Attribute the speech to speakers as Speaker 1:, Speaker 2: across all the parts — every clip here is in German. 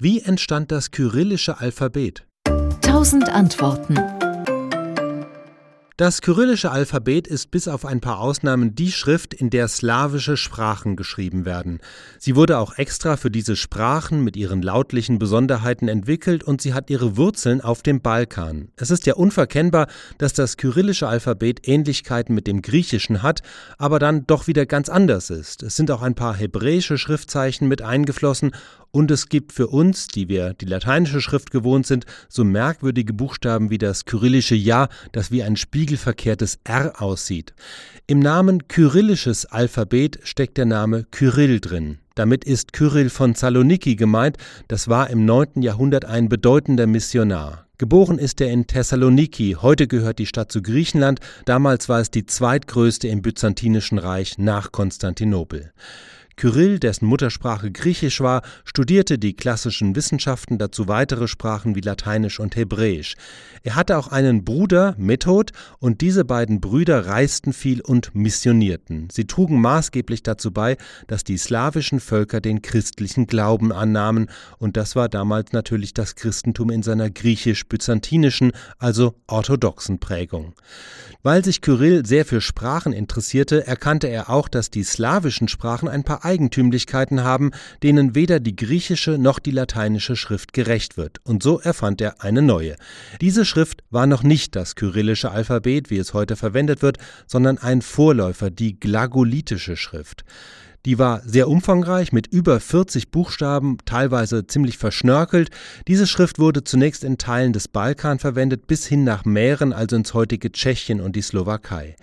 Speaker 1: Wie entstand das kyrillische Alphabet?
Speaker 2: Tausend Antworten.
Speaker 1: Das kyrillische Alphabet ist bis auf ein paar Ausnahmen die Schrift, in der slawische Sprachen geschrieben werden. Sie wurde auch extra für diese Sprachen mit ihren lautlichen Besonderheiten entwickelt und sie hat ihre Wurzeln auf dem Balkan. Es ist ja unverkennbar, dass das kyrillische Alphabet Ähnlichkeiten mit dem griechischen hat, aber dann doch wieder ganz anders ist. Es sind auch ein paar hebräische Schriftzeichen mit eingeflossen und es gibt für uns, die wir die lateinische Schrift gewohnt sind, so merkwürdige Buchstaben wie das kyrillische Ja, das wie ein spiegelverkehrtes R aussieht. Im Namen kyrillisches Alphabet steckt der Name Kyrill drin. Damit ist Kyrill von Saloniki gemeint, das war im 9. Jahrhundert ein bedeutender Missionar. Geboren ist er in Thessaloniki, heute gehört die Stadt zu Griechenland, damals war es die zweitgrößte im Byzantinischen Reich nach Konstantinopel. Kyrill, dessen Muttersprache Griechisch war, studierte die klassischen Wissenschaften, dazu weitere Sprachen wie Lateinisch und Hebräisch. Er hatte auch einen Bruder, Method, und diese beiden Brüder reisten viel und missionierten. Sie trugen maßgeblich dazu bei, dass die slawischen Völker den christlichen Glauben annahmen, und das war damals natürlich das Christentum in seiner griechisch-byzantinischen, also orthodoxen Prägung. Weil sich Kyrill sehr für Sprachen interessierte, erkannte er auch, dass die slawischen Sprachen ein paar Eigentümlichkeiten haben, denen weder die griechische noch die lateinische Schrift gerecht wird, und so erfand er eine neue. Diese Schrift war noch nicht das kyrillische Alphabet, wie es heute verwendet wird, sondern ein Vorläufer, die glagolitische Schrift. Die war sehr umfangreich mit über 40 Buchstaben, teilweise ziemlich verschnörkelt. Diese Schrift wurde zunächst in Teilen des Balkan verwendet, bis hin nach Mähren, also ins heutige Tschechien und die Slowakei.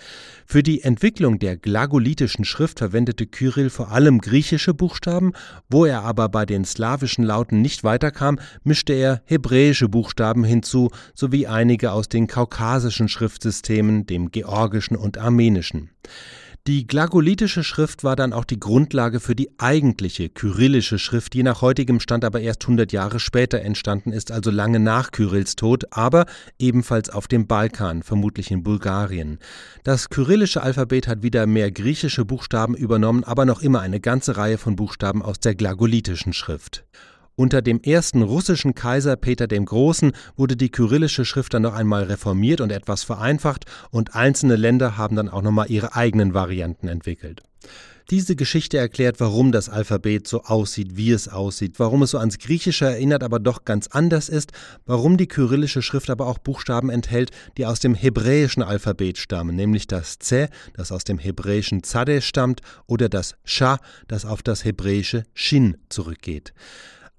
Speaker 1: Für die Entwicklung der glagolitischen Schrift verwendete Kyrill vor allem griechische Buchstaben, wo er aber bei den slawischen Lauten nicht weiterkam, mischte er hebräische Buchstaben hinzu, sowie einige aus den kaukasischen Schriftsystemen, dem georgischen und armenischen. Die glagolitische Schrift war dann auch die Grundlage für die eigentliche kyrillische Schrift, die nach heutigem Stand aber erst 100 Jahre später entstanden ist, also lange nach Kyrills Tod, aber ebenfalls auf dem Balkan, vermutlich in Bulgarien. Das kyrillische Alphabet hat wieder mehr griechische Buchstaben übernommen, aber noch immer eine ganze Reihe von Buchstaben aus der glagolitischen Schrift. Unter dem ersten russischen Kaiser Peter dem Großen wurde die kyrillische Schrift dann noch einmal reformiert und etwas vereinfacht und einzelne Länder haben dann auch nochmal ihre eigenen Varianten entwickelt. Diese Geschichte erklärt, warum das Alphabet so aussieht, wie es aussieht, warum es so ans Griechische erinnert, aber doch ganz anders ist, warum die kyrillische Schrift aber auch Buchstaben enthält, die aus dem hebräischen Alphabet stammen, nämlich das Z, das aus dem hebräischen Zade stammt, oder das Sha, das auf das hebräische Shin zurückgeht.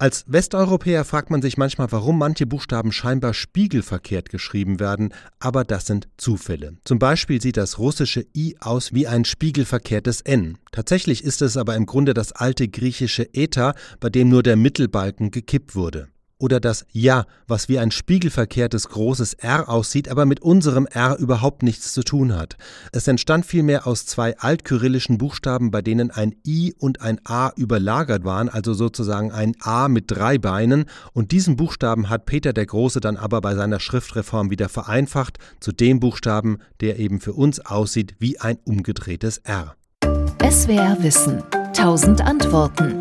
Speaker 1: Als Westeuropäer fragt man sich manchmal, warum manche Buchstaben scheinbar spiegelverkehrt geschrieben werden, aber das sind Zufälle. Zum Beispiel sieht das russische I aus wie ein spiegelverkehrtes N. Tatsächlich ist es aber im Grunde das alte griechische Eta, bei dem nur der Mittelbalken gekippt wurde oder das Ja, was wie ein spiegelverkehrtes großes R aussieht, aber mit unserem R überhaupt nichts zu tun hat. Es entstand vielmehr aus zwei altkyrillischen Buchstaben, bei denen ein I und ein A überlagert waren, also sozusagen ein A mit drei Beinen, und diesen Buchstaben hat Peter der Große dann aber bei seiner Schriftreform wieder vereinfacht zu dem Buchstaben, der eben für uns aussieht wie ein umgedrehtes R.
Speaker 2: SWR Wissen. Tausend Antworten.